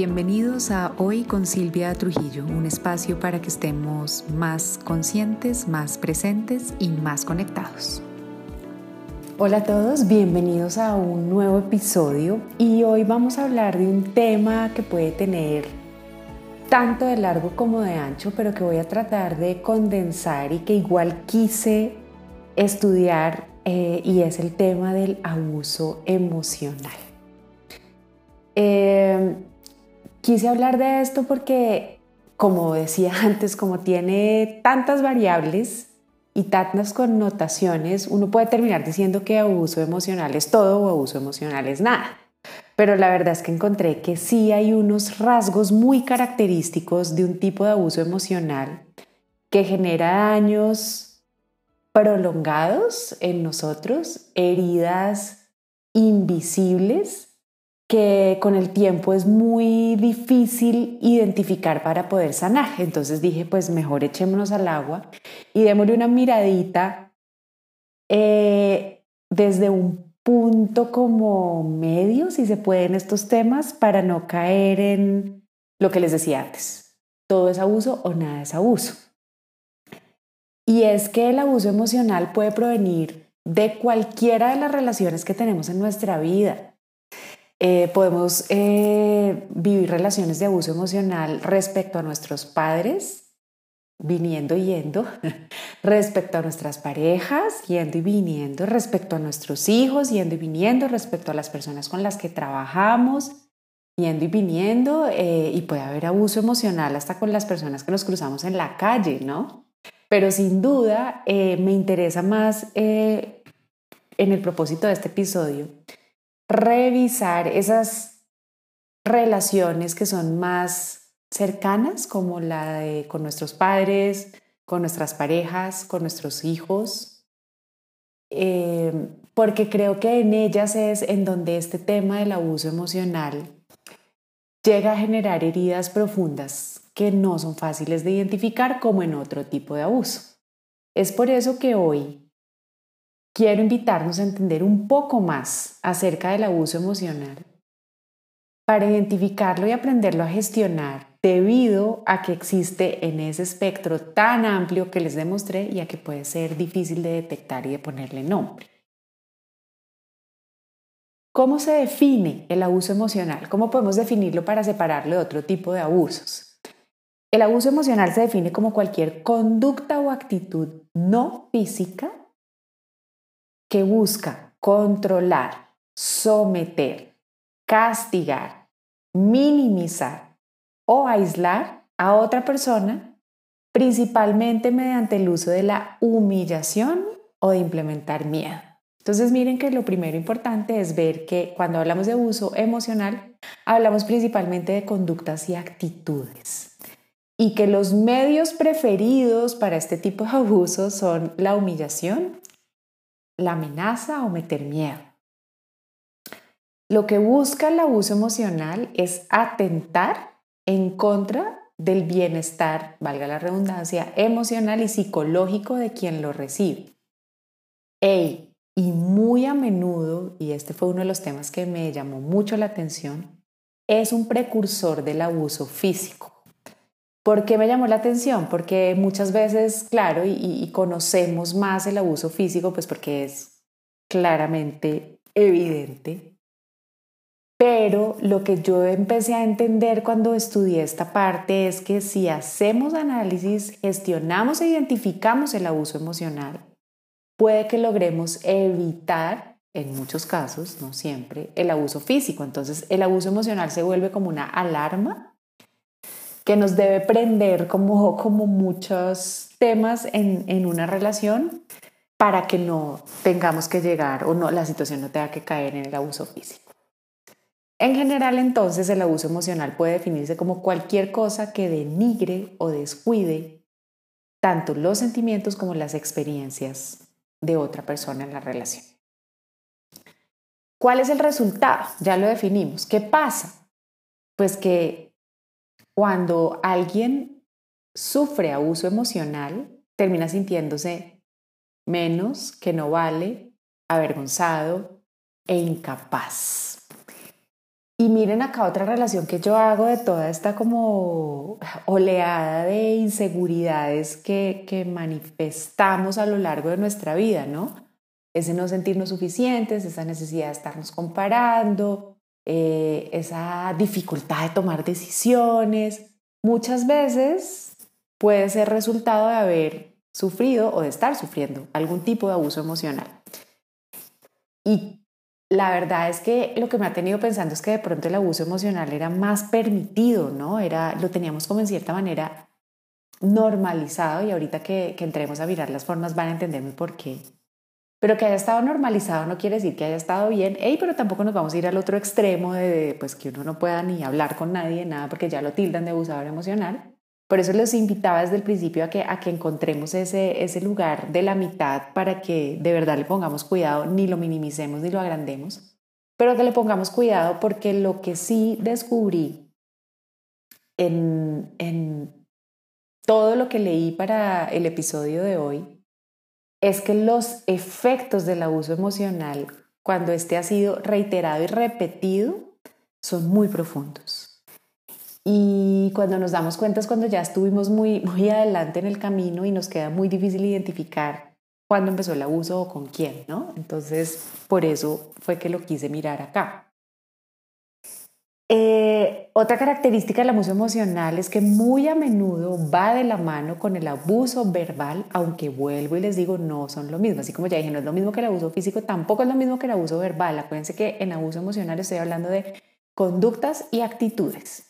Bienvenidos a Hoy con Silvia Trujillo, un espacio para que estemos más conscientes, más presentes y más conectados. Hola a todos, bienvenidos a un nuevo episodio y hoy vamos a hablar de un tema que puede tener tanto de largo como de ancho, pero que voy a tratar de condensar y que igual quise estudiar eh, y es el tema del abuso emocional. Eh, quise hablar de esto porque, como decía antes, como tiene tantas variables y tantas connotaciones, uno puede terminar diciendo que abuso emocional es todo o abuso emocional es nada. Pero la verdad es que encontré que sí hay unos rasgos muy característicos de un tipo de abuso emocional que genera daños prolongados en nosotros, heridas invisibles que con el tiempo es muy difícil identificar para poder sanar. Entonces dije, pues mejor echémonos al agua y démosle una miradita eh, desde un punto como medio, si se puede, en estos temas, para no caer en lo que les decía antes. Todo es abuso o nada es abuso. Y es que el abuso emocional puede provenir de cualquiera de las relaciones que tenemos en nuestra vida eh, podemos eh, vivir relaciones de abuso emocional respecto a nuestros padres, viniendo y yendo, respecto a nuestras parejas, yendo y viniendo, respecto a nuestros hijos, yendo y viniendo, respecto a las personas con las que trabajamos, yendo y viniendo, eh, y puede haber abuso emocional hasta con las personas que nos cruzamos en la calle, ¿no? Pero sin duda me interesa más en el propósito de este episodio revisar esas relaciones que son más cercanas, como la de con nuestros padres, con nuestras parejas, con nuestros hijos, eh, porque creo que en ellas es en donde este tema del abuso emocional llega a generar heridas profundas que no son fáciles de identificar como en otro tipo de abuso. Es por eso que hoy quiero invitarnos a entender un poco más acerca del abuso emocional para identificarlo y aprenderlo a gestionar debido a que existe en ese espectro tan amplio que les demostré y a que puede ser difícil de detectar y de ponerle nombre. ¿Cómo se define el abuso emocional? ¿Cómo podemos definirlo para separarlo de otro tipo de abusos? El abuso emocional se define como cualquier conducta o actitud no física que busca controlar, someter, castigar, minimizar o aislar a otra persona, principalmente mediante el uso de la humillación o de implementar miedo. Entonces miren que lo primero importante es ver que cuando hablamos de abuso emocional, hablamos principalmente de conductas y actitudes. Y que los medios preferidos para este tipo de abuso son la humillación la amenaza o meter miedo. Lo que busca el abuso emocional es atentar en contra del bienestar, valga la redundancia, emocional y psicológico de quien lo recibe. y muy a menudo, y este fue uno de los temas que me llamó mucho la atención, es un precursor del abuso físico. ¿Por qué me llamó la atención? Porque muchas veces, claro, y, conocemos más el abuso físico, pues porque es claramente evidente. Pero lo que yo empecé a entender cuando estudié esta parte es que si hacemos análisis, gestionamos e identificamos el abuso emocional, puede que logremos evitar, en muchos casos, no siempre, el abuso físico. Entonces el abuso emocional se vuelve como una alarma que nos debe prender como, como muchos temas en, en una relación para que no tengamos que llegar o no, la situación no tenga que caer en el abuso físico. En general, entonces, el abuso emocional puede definirse como cualquier cosa que denigre o descuide tanto los sentimientos como las experiencias de otra persona en la relación. ¿Cuál es el resultado? Ya lo definimos. ¿Qué pasa? Pues que cuando alguien sufre abuso emocional, termina sintiéndose menos, que no vale, avergonzado e incapaz. Y miren acá otra relación que yo hago de toda esta como oleada de inseguridades que, que manifestamos a lo largo de nuestra vida, ¿no? Ese no sentirnos suficientes, esa necesidad de estarnos comparando, eh, esa dificultad de tomar decisiones, muchas veces puede ser resultado de haber sufrido o de estar sufriendo algún tipo de abuso emocional. Y la verdad es que lo que me ha tenido pensando es que de pronto el abuso emocional era más permitido, ¿no? Era, lo teníamos como en cierta manera normalizado y ahorita que, que entremos a mirar las formas van a entenderme por qué. Pero que haya estado normalizado no quiere decir que haya estado bien, Ey, pero tampoco nos vamos a ir al otro extremo de pues, que uno no pueda ni hablar con nadie, nada, porque ya lo tildan de abusador emocional. Por eso les invitaba desde el principio a que, a que encontremos ese, ese lugar de la mitad para que de verdad le pongamos cuidado, ni lo minimicemos ni lo agrandemos, pero que le pongamos cuidado porque lo que sí descubrí en, en todo lo que leí para el episodio de hoy es que los efectos del abuso emocional, cuando este ha sido reiterado y repetido, son muy profundos. Y cuando nos damos cuenta es cuando ya estuvimos muy, muy adelante en el camino y nos queda muy difícil identificar cuándo empezó el abuso o con quién, ¿no? Entonces, por eso fue que lo quise mirar acá. Eh, otra característica del abuso emocional es que muy a menudo va de la mano con el abuso verbal, aunque vuelvo y les digo, no son lo mismo. Así como ya dije, no es lo mismo que el abuso físico, tampoco es lo mismo que el abuso verbal. Acuérdense que en abuso emocional estoy hablando de conductas y actitudes.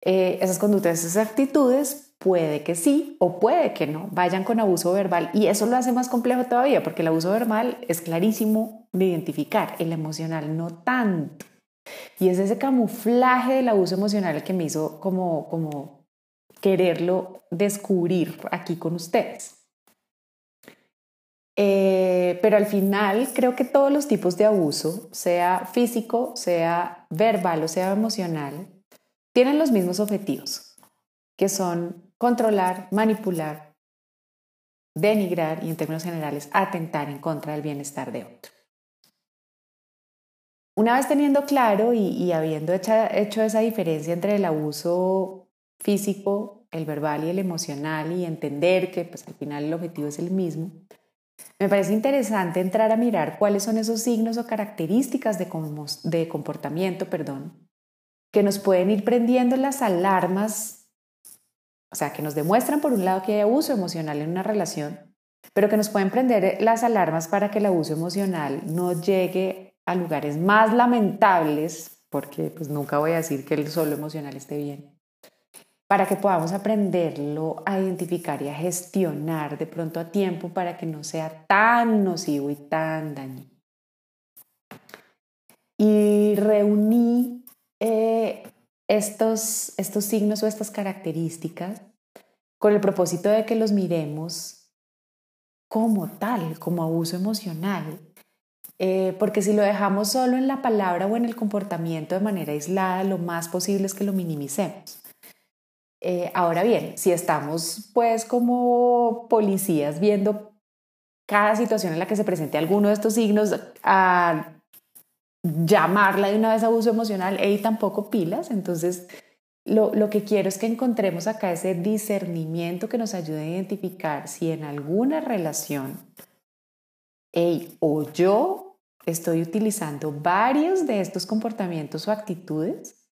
Eh, esas conductas, esas actitudes, puede que sí o puede que no, vayan con abuso verbal. Y eso lo hace más complejo todavía, porque el abuso verbal es clarísimo de identificar, el emocional no tanto. Y es ese camuflaje del abuso emocional que me hizo como, como quererlo descubrir aquí con ustedes. Eh, pero al final creo que todos los tipos de abuso, sea físico, sea verbal o sea emocional, tienen los mismos objetivos, que son controlar, manipular, denigrar y en términos generales atentar en contra del bienestar de otro. Una vez teniendo claro y, habiendo hecho esa diferencia entre el abuso físico, el verbal y el emocional y entender que pues, al final el objetivo es el mismo, me parece interesante entrar a mirar cuáles son esos signos o características de, de comportamiento perdón, que nos pueden ir prendiendo las alarmas, o sea, que nos demuestran por un lado que hay abuso emocional en una relación, pero que nos pueden prender las alarmas para que el abuso emocional no llegue a lugares más lamentables, porque pues nunca voy a decir que el solo emocional esté bien, para que podamos aprenderlo a identificar y a gestionar de pronto a tiempo para que no sea tan nocivo y tan dañino. Y reuní eh, estos, estos signos o estas características con el propósito de que los miremos como tal, como abuso emocional. Eh, porque si lo dejamos solo en la palabra o en el comportamiento de manera aislada, lo más posible es que lo minimicemos. Eh, ahora bien, si estamos pues como policías viendo cada situación en la que se presente alguno de estos signos, a llamarla de una vez abuso emocional, y tampoco pilas. Entonces, lo, lo, que quiero es que encontremos acá ese discernimiento que nos ayude a identificar si en alguna relación, hey, o yo estoy utilizando varios de estos comportamientos o actitudes,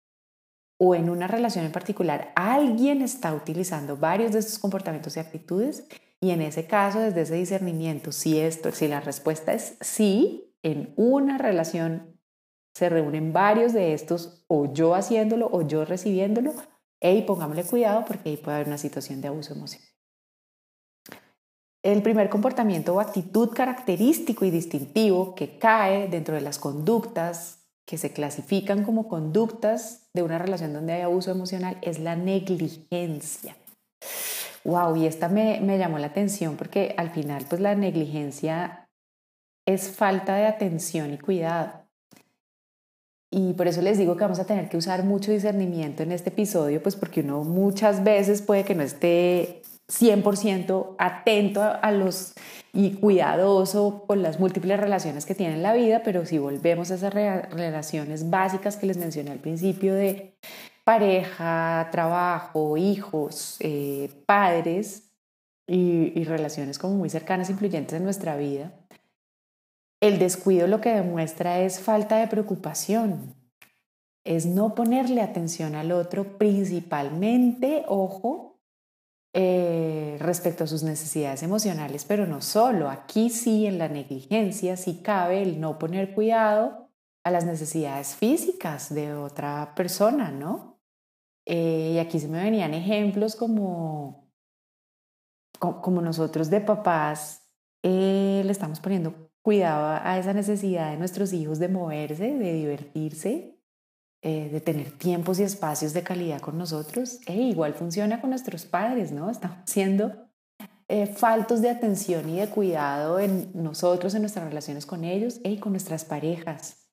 o en una relación en particular alguien está utilizando varios de estos comportamientos y actitudes, y en ese caso, desde ese discernimiento, si esto, si la respuesta es sí, en una relación se reúnen varios de estos, o yo haciéndolo o yo recibiéndolo, y pongámosle cuidado porque ahí puede haber una situación de abuso emocional. El primer comportamiento o actitud característico y distintivo que cae dentro de las conductas que se clasifican como conductas de una relación donde hay abuso emocional es la negligencia. Wow, y esta me, me llamó la atención porque al final pues la negligencia es falta de atención y cuidado. Y por eso les digo que vamos a tener que usar mucho discernimiento en este episodio, pues porque uno muchas veces puede que no esté 100% atento a, los y cuidadoso con las múltiples relaciones que tiene en la vida, pero si volvemos a esas relaciones básicas que les mencioné al principio de pareja, trabajo, hijos, eh, padres y, y relaciones como muy cercanas, influyentes en nuestra vida, el descuido lo que demuestra es falta de preocupación, es no ponerle atención al otro principalmente, ojo, eh, respecto a sus necesidades emocionales, pero no solo, aquí sí en la negligencia sí cabe el no poner cuidado a las necesidades físicas de otra persona, ¿no? Eh, y aquí se me venían ejemplos como, como nosotros de papás eh, le estamos poniendo cuidado a esa necesidad de nuestros hijos de moverse, de divertirse, eh, de tener tiempos y espacios de calidad con nosotros. E igual funciona con nuestros padres, ¿no? Estamos siendo eh, faltos de atención y de cuidado en nosotros, en nuestras relaciones con ellos y con nuestras parejas.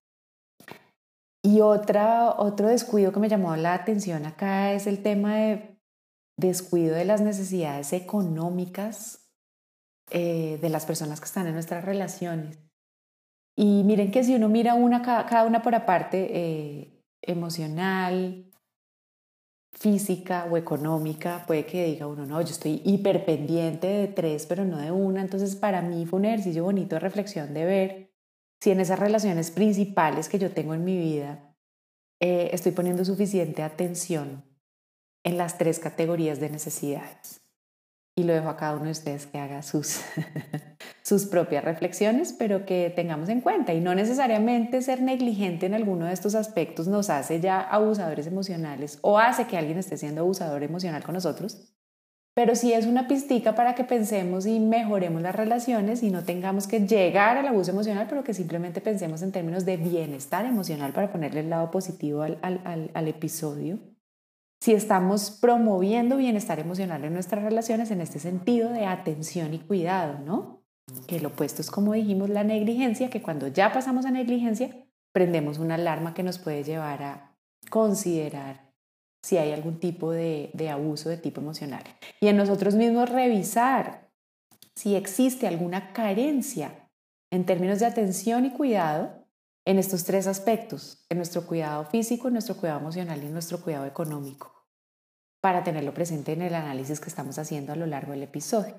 Y otra, otro descuido que me llamó la atención acá es el tema de descuido de las necesidades económicas eh, de las personas que están en nuestras relaciones. Y miren que si uno mira una, cada una por aparte, emocional, física o económica, puede que diga uno, no, yo estoy hiperpendiente de tres, pero no de una. Entonces, para mí fue un ejercicio bonito de reflexión de ver si en esas relaciones principales que yo tengo en mi vida eh, estoy poniendo suficiente atención en las tres categorías de necesidades y lo dejo a cada uno de ustedes que haga sus, sus propias reflexiones, pero que tengamos en cuenta. Y no necesariamente ser negligente en alguno de estos aspectos nos hace ya abusadores emocionales o hace que alguien esté siendo abusador emocional con nosotros, pero sí es una pistica para que pensemos y mejoremos las relaciones y no tengamos que llegar al abuso emocional, pero que simplemente pensemos en términos de bienestar emocional para ponerle el lado positivo al, al, al episodio si estamos promoviendo bienestar emocional en nuestras relaciones en este sentido de atención y cuidado, ¿no? El opuesto es, como dijimos, la negligencia, que cuando ya pasamos a negligencia, prendemos una alarma que nos puede llevar a considerar si hay algún tipo de, de abuso de tipo emocional. Y en nosotros mismos revisar si existe alguna carencia en términos de atención y cuidado en estos tres aspectos, en nuestro cuidado físico, en nuestro cuidado emocional y en nuestro cuidado económico, para tenerlo presente en el análisis que estamos haciendo a lo largo del episodio.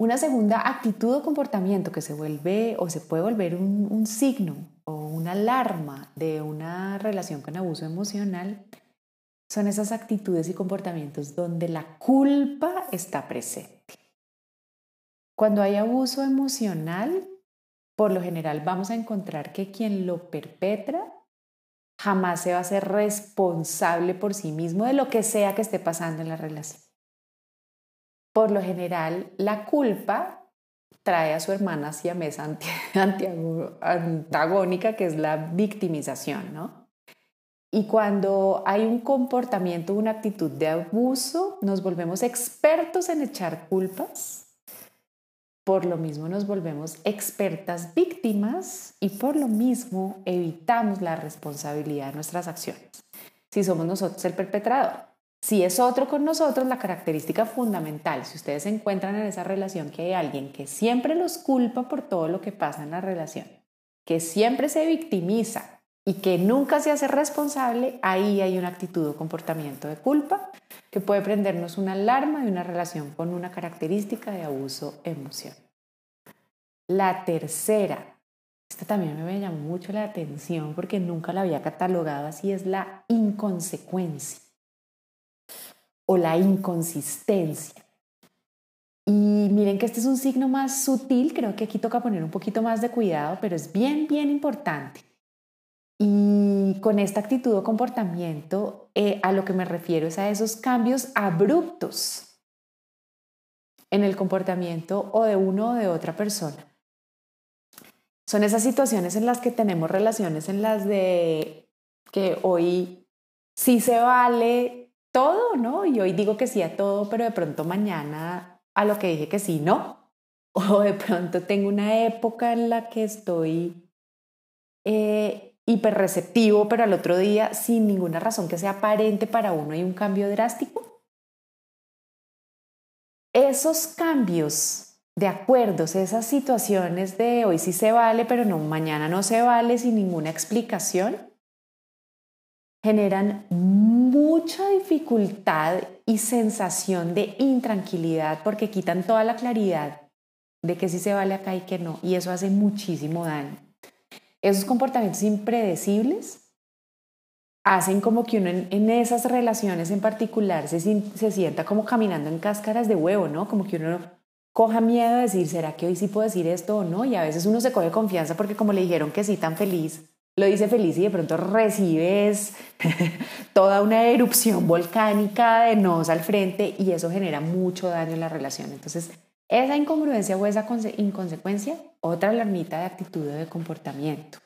Una segunda actitud o comportamiento que se vuelve o se puede volver un, signo o una alarma de una relación con abuso emocional son esas actitudes y comportamientos donde la culpa está presente. Cuando hay abuso emocional, por lo general vamos a encontrar que quien lo perpetra jamás se va a ser responsable por sí mismo de lo que sea que esté pasando en la relación. Por lo general, la culpa trae a su hermana hacia mesa antagónica, que es la victimización, ¿no? Y cuando hay un comportamiento, una actitud de abuso, nos volvemos expertos en echar culpas por lo mismo nos volvemos expertas víctimas y por lo mismo evitamos la responsabilidad de nuestras acciones. Si somos nosotros el perpetrador. Si es otro con nosotros, la característica fundamental, si ustedes se encuentran en esa relación que hay alguien que siempre los culpa por todo lo que pasa en la relación, que siempre se victimiza y que nunca se hace responsable, ahí hay una actitud o comportamiento de culpa que puede prendernos una alarma de una relación con una característica de abuso emocional. La tercera, esta también me llamó mucho la atención porque nunca la había catalogado así, es la inconsecuencia o la inconsistencia. Y miren que este es un signo más sutil, creo que aquí toca poner un poquito más de cuidado, pero es bien, bien importante. Y con esta actitud o comportamiento, eh, a lo que me refiero es a esos cambios abruptos en el comportamiento o de uno o de otra persona. Son esas situaciones en las que tenemos relaciones en las de que hoy sí se vale todo, ¿no? Y hoy digo que sí a todo, pero de pronto mañana a lo que dije que sí, no. O de pronto tengo una época en la que estoy eh, hiperreceptivo, pero al otro día, sin ninguna razón que sea aparente para uno, hay un cambio drástico. esos cambios de acuerdos, esas situaciones de hoy sí se vale, pero no, mañana no se vale sin ninguna explicación, generan mucha dificultad y sensación de intranquilidad porque quitan toda la claridad de que sí se vale acá y que no, y eso hace muchísimo daño. Esos comportamientos impredecibles hacen como que uno en, esas relaciones en particular se, se, sienta como caminando en cáscaras de huevo, ¿no? Como que uno coja miedo de decir, ¿será que hoy sí puedo decir esto o no? Y a veces uno se coge confianza porque como le dijeron que sí tan feliz, lo dice feliz y de pronto recibes toda una erupción volcánica de nos al frente y eso genera mucho daño en la relación. Entonces, esa incongruencia o esa inconsecuencia, otra alarmita de actitud o de comportamiento.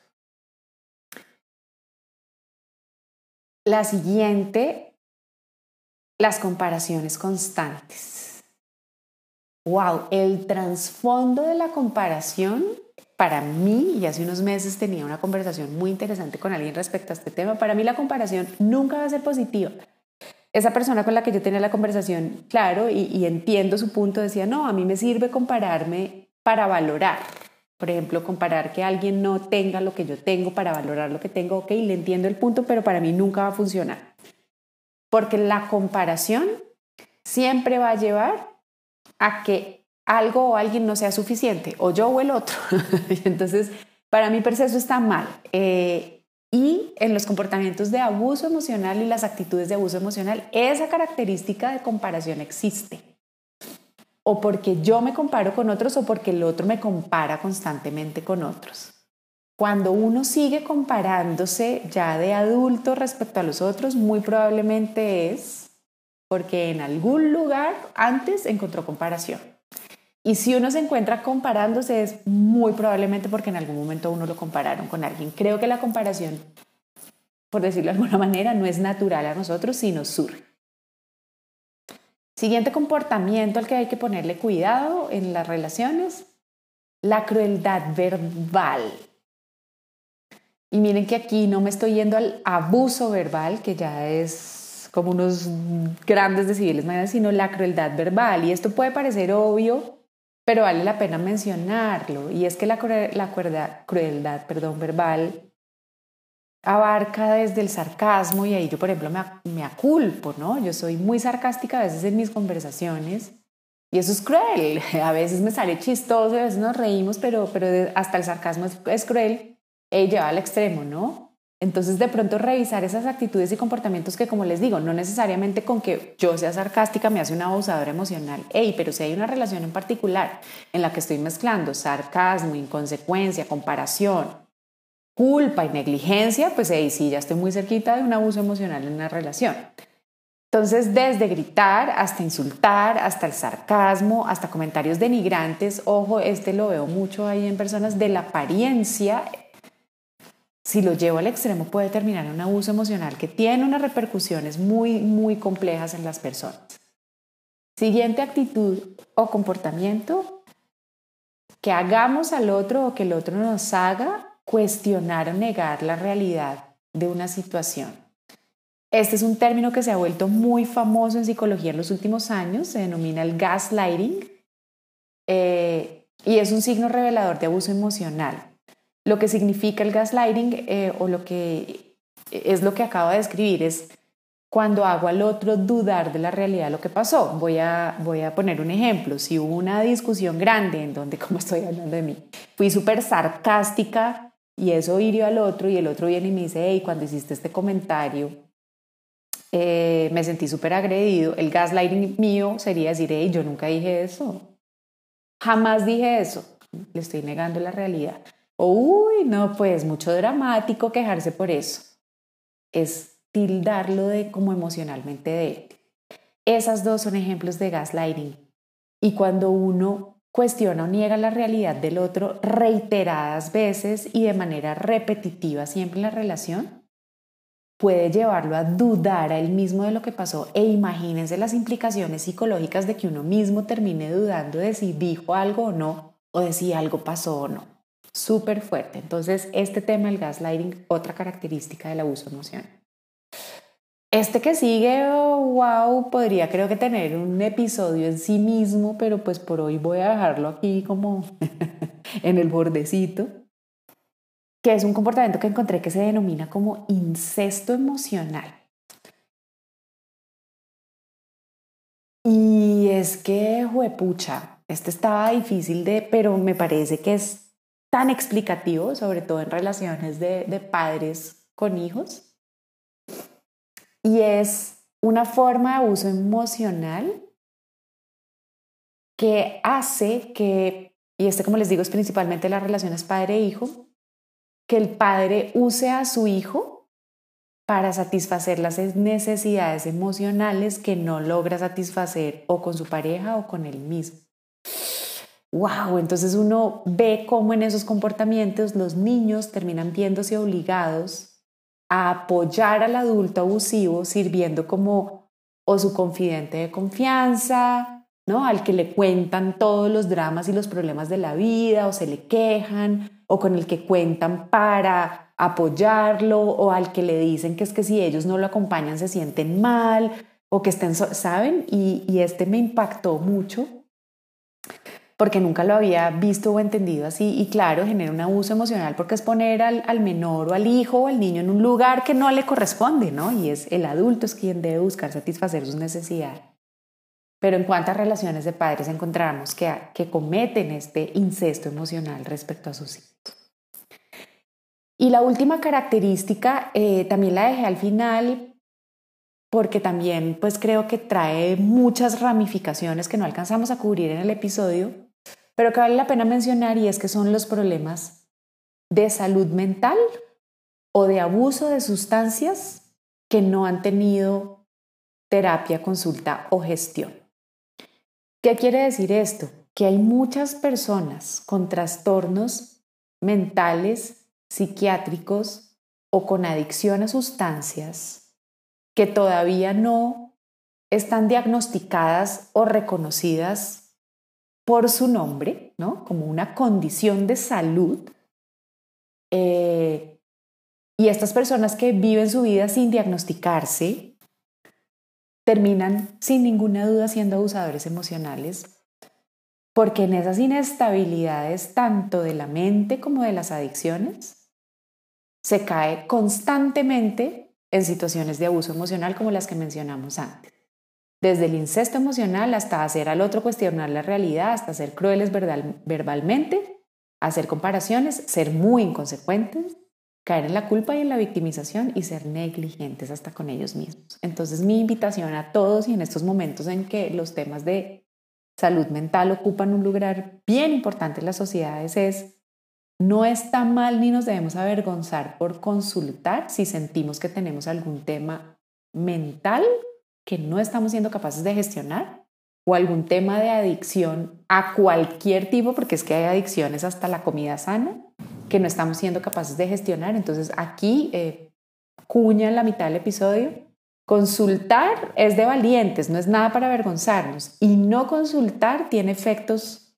La siguiente, las comparaciones constantes. Wow, el trasfondo de la comparación para mí, y hace unos meses tenía una conversación muy interesante con alguien respecto a este tema, para mí la comparación nunca va a ser positiva. Esa persona con la que yo tenía la conversación, claro, y, entiendo su punto, decía, no, a mí me sirve compararme para valorar, por ejemplo, comparar que alguien no tenga lo que yo tengo para valorar lo que tengo, ok, le entiendo el punto, pero para mí nunca va a funcionar. Porque la comparación siempre va a llevar a que algo o alguien no sea suficiente, o yo o el otro. Entonces, para mí, per eso está mal. Eh, y en los comportamientos de abuso emocional y las actitudes de abuso emocional, esa característica de comparación existe o porque yo me comparo con otros o porque el otro me compara constantemente con otros. Cuando uno sigue comparándose ya de adulto respecto a los otros, muy probablemente es porque en algún lugar antes encontró comparación. Y si uno se encuentra comparándose es muy probablemente porque en algún momento uno lo compararon con alguien. Creo que la comparación, por decirlo de alguna manera, no es natural a nosotros, sino surge. Siguiente comportamiento al que hay que ponerle cuidado en las relaciones, la crueldad verbal. Y miren que aquí no me estoy yendo al abuso verbal, que ya es como unos grandes decibeles sino la crueldad verbal. Y esto puede parecer obvio, pero vale la pena mencionarlo. Y es que la, la crueldad perdón, verbal abarca desde el sarcasmo y ahí yo, por ejemplo, me, me aculpo, ¿no? Yo soy muy sarcástica a veces en mis conversaciones y eso es cruel. A veces me sale chistoso, a veces nos reímos, pero, pero hasta el sarcasmo es, cruel y lleva al extremo, ¿no? Entonces, de pronto revisar esas actitudes y comportamientos que, como les digo, no necesariamente con que yo sea sarcástica me hace una abusadora emocional. Ey, pero si hay una relación en particular en la que estoy mezclando sarcasmo, inconsecuencia, comparación, culpa y negligencia, pues ahí sí, ya estoy muy cerquita de un abuso emocional en una relación. Entonces, desde gritar hasta insultar, hasta el sarcasmo, hasta comentarios denigrantes, ojo, este lo veo mucho ahí en personas de la apariencia, si lo llevo al extremo puede terminar en un abuso emocional que tiene unas repercusiones muy, muy complejas en las personas. Siguiente actitud o comportamiento, que hagamos al otro o que el otro nos haga cuestionar o negar la realidad de una situación. Este es un término que se ha vuelto muy famoso en psicología en los últimos años, se denomina el gaslighting eh, y es un signo revelador de abuso emocional. Lo que significa el gaslighting eh, o lo que es lo que acabo de describir es cuando hago al otro dudar de la realidad de lo que pasó. Voy a, voy a poner un ejemplo. Si hubo una discusión grande en donde, como estoy hablando de mí, fui súper sarcástica y eso hirió al otro y el otro viene y me dice, hey, cuando hiciste este comentario, eh, me sentí súper agredido. El gaslighting mío sería decir, hey, yo nunca dije eso. Jamás dije eso. Le estoy negando la realidad. Uy, no, pues mucho dramático quejarse por eso. Es tildarlo de como emocionalmente de él. Esas dos son ejemplos de gaslighting. Y cuando uno cuestiona o niega la realidad del otro reiteradas veces y de manera repetitiva siempre en la relación, puede llevarlo a dudar a él mismo de lo que pasó e imagínense las implicaciones psicológicas de que uno mismo termine dudando de si dijo algo o no o de si algo pasó o no. Súper fuerte. Entonces, este tema del gaslighting, otra característica del abuso emocional. Este que sigue, wow, podría creo que tener un episodio en sí mismo, pero pues por hoy voy a dejarlo aquí como en el bordecito, que es un comportamiento que encontré que se denomina como incesto emocional. Y es que, juepucha, este estaba difícil de, pero me parece que es tan explicativo, sobre todo en relaciones de, padres con hijos y es una forma de abuso emocional que hace que, y este como les digo es principalmente las relaciones padre-hijo, que el padre use a su hijo para satisfacer las necesidades emocionales que no logra satisfacer o con su pareja o con él mismo. Wow, entonces uno ve cómo en esos comportamientos los niños terminan viéndose obligados a apoyar al adulto abusivo sirviendo como o su confidente de confianza, ¿no? Al que le cuentan todos los dramas y los problemas de la vida o se le quejan o con el que cuentan para apoyarlo o al que le dicen que es que si ellos no lo acompañan se sienten mal o que estén, ¿saben? Y, y este me impactó mucho porque nunca lo había visto o entendido así y claro, genera un abuso emocional porque es poner al, menor o al hijo o al niño en un lugar que no le corresponde, ¿no? Y es el adulto es quien debe buscar satisfacer sus necesidades. Pero en cuántas relaciones de padres encontramos que, que cometen este incesto emocional respecto a sus hijos. Y la última característica eh, también la dejé al final porque también pues creo que trae muchas ramificaciones que no alcanzamos a cubrir en el episodio, pero que vale la pena mencionar y es que son los problemas de salud mental o de abuso de sustancias que no han tenido terapia, consulta o gestión. ¿Qué quiere decir esto? Que hay muchas personas con trastornos mentales, psiquiátricos o con adicción a sustancias que todavía no están diagnosticadas o reconocidas por su nombre, ¿no? Como una condición de salud. Eh, y estas personas que viven su vida sin diagnosticarse terminan sin ninguna duda siendo abusadores emocionales, porque en esas inestabilidades tanto de la mente como de las adicciones, se cae constantemente en situaciones de abuso emocional como las que mencionamos antes desde el incesto emocional hasta hacer al otro cuestionar la realidad, hasta ser crueles verbalmente, hacer comparaciones, ser muy inconsecuentes, caer en la culpa y en la victimización y ser negligentes hasta con ellos mismos. Entonces mi invitación a todos y en estos momentos en que los temas de salud mental ocupan un lugar bien importante en las sociedades es no está mal ni nos debemos avergonzar por consultar si sentimos que tenemos algún tema mental que no estamos siendo capaces de gestionar o algún tema de adicción a cualquier tipo, porque es que hay adicciones hasta la comida sana que no estamos siendo capaces de gestionar. Entonces aquí, eh, cuña en la mitad del episodio, consultar es de valientes, no es nada para avergonzarnos. Y no consultar tiene efectos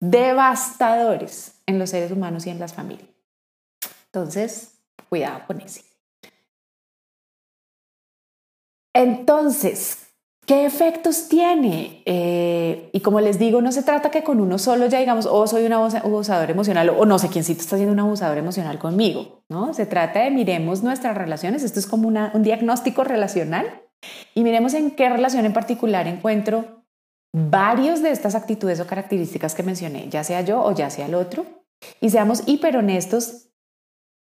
devastadores en los seres humanos y en las familias. Entonces, cuidado con eso. Entonces, ¿qué efectos tiene? Eh, y como les digo, no se trata que con uno solo ya digamos, oh, soy un abusador emocional o no sé quiéncito está siendo un abusador emocional conmigo, ¿no? Se trata de miremos nuestras relaciones, esto es como un diagnóstico relacional y miremos en qué relación en particular encuentro varios de estas actitudes o características que mencioné, ya sea yo o ya sea el otro, y seamos hiper honestos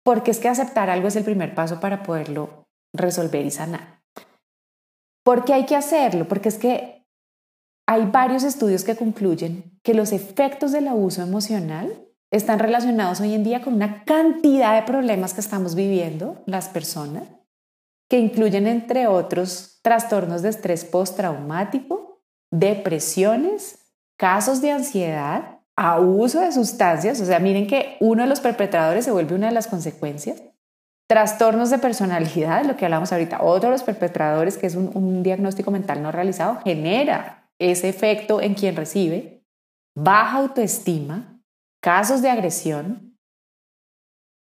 porque es que aceptar algo es el primer paso para poderlo resolver y sanar. ¿Por qué hay que hacerlo? Porque es que hay varios estudios que concluyen que los efectos del abuso emocional están relacionados hoy en día con una cantidad de problemas que estamos viviendo las personas, que incluyen, entre otros, trastornos de estrés postraumático, depresiones, casos de ansiedad, abuso de sustancias. O sea, miren que uno de los perpetradores se vuelve una de las consecuencias Trastornos de personalidad, lo que hablamos ahorita, otro de los perpetradores, que es un, diagnóstico mental no realizado, genera ese efecto en quien recibe, baja autoestima, casos de agresión,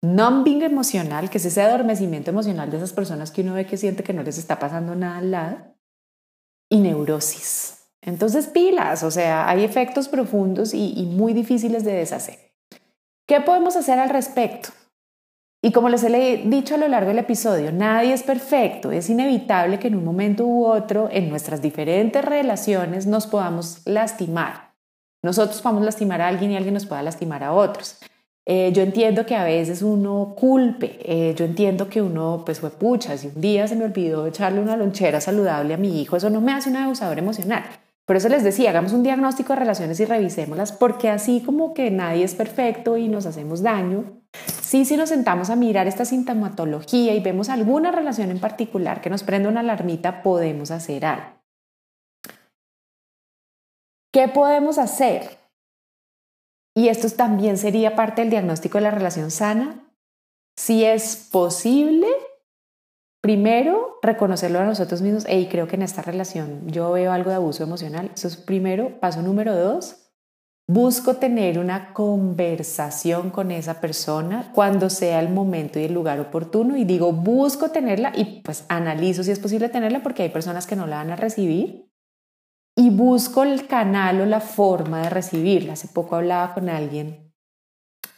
numbing emocional, que es ese adormecimiento emocional de esas personas que uno ve que siente que no les está pasando nada al lado, y neurosis. Entonces, pilas, o sea, hay efectos profundos y, y muy difíciles de deshacer. ¿Qué podemos hacer al respecto? Y como les he dicho a lo largo del episodio, nadie es perfecto. Es inevitable que en un momento u otro, en nuestras diferentes relaciones, nos podamos lastimar. Nosotros podamos lastimar a alguien y alguien nos pueda lastimar a otros. Eh, yo entiendo que a veces uno culpe, eh, yo entiendo que uno, pues fue pucha, si un día se me olvidó echarle una lonchera saludable a mi hijo, eso no me hace un abusador emocional. Por eso les decía, hagamos un diagnóstico de relaciones y revisémoslas, porque así como que nadie es perfecto y nos hacemos daño, sí, si nos sentamos a mirar esta sintomatología y vemos alguna relación en particular que nos prenda una alarmita, podemos hacer algo. ¿Qué podemos hacer? Y esto también sería parte del diagnóstico de la relación sana. Si es posible, Primero, reconocerlo a nosotros mismos. Y creo que en esta relación yo veo algo de abuso emocional. Eso es primero. Paso número dos. Busco tener una conversación con esa persona cuando sea el momento y el lugar oportuno. Y digo, busco tenerla y pues analizo si es posible tenerla porque hay personas que no la van a recibir. Y busco el canal o la forma de recibirla. Hace poco hablaba con alguien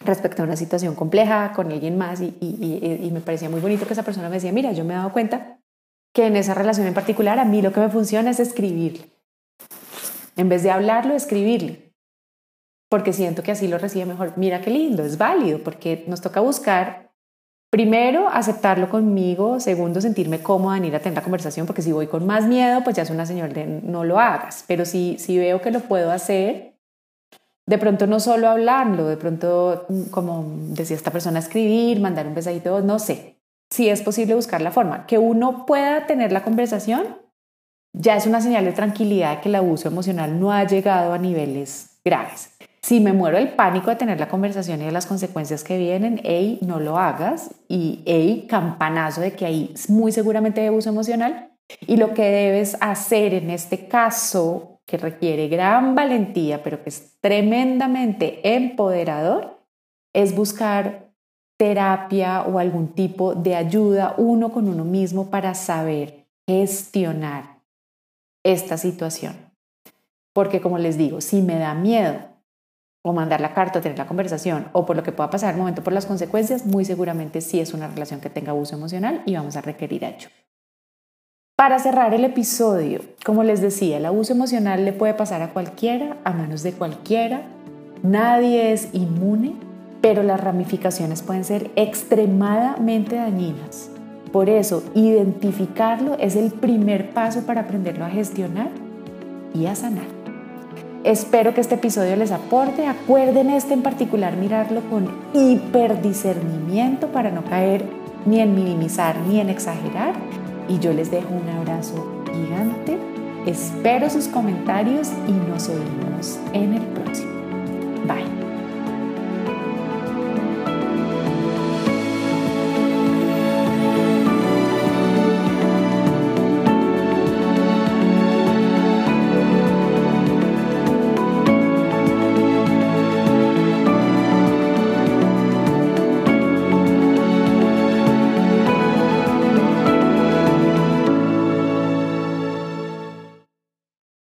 respecto a una situación compleja con alguien más y, me parecía muy bonito que esa persona me decía, mira, yo me he dado cuenta que en esa relación en particular a mí lo que me funciona es escribirle. En vez de hablarlo, escribirle. Porque siento que así lo recibe mejor. Mira qué lindo, es válido, porque nos toca buscar, primero, aceptarlo conmigo, segundo, sentirme cómoda en ir a tener la conversación, porque si voy con más miedo, pues ya es una señal de no lo hagas. Pero si, si veo que lo puedo hacer, de pronto no solo hablarlo, de pronto, mm, como decía esta persona, escribir, mandar un mensajito, no sé. Si es posible buscar la forma. Que uno pueda tener la conversación ya es una señal de tranquilidad que el abuso emocional no ha llegado a niveles graves. Si me muero el pánico de tener la conversación y de las consecuencias que vienen, hey, no lo hagas y hey, campanazo de que ahí muy seguramente hay abuso emocional. Y lo que debes hacer en este caso que requiere gran valentía, pero que es tremendamente empoderador, es buscar terapia o algún tipo de ayuda uno con uno mismo para saber gestionar esta situación. Porque como les digo, si me da miedo o mandar la carta o tener la conversación o por lo que pueda pasar el momento por las consecuencias, muy seguramente sí es una relación que tenga abuso emocional y vamos a requerir ayuda. Para cerrar el episodio, como les decía, el abuso emocional le puede pasar a cualquiera, a manos de cualquiera. Nadie es inmune, pero las ramificaciones pueden ser extremadamente dañinas. Por eso, identificarlo es el primer paso para aprenderlo a gestionar y a sanar. Espero que este episodio les aporte. Acuerden este en particular mirarlo con hiperdiscernimiento para no caer ni en minimizar ni en exagerar y yo les dejo un abrazo gigante. Espero sus comentarios y nos oímos en el próximo. Bye.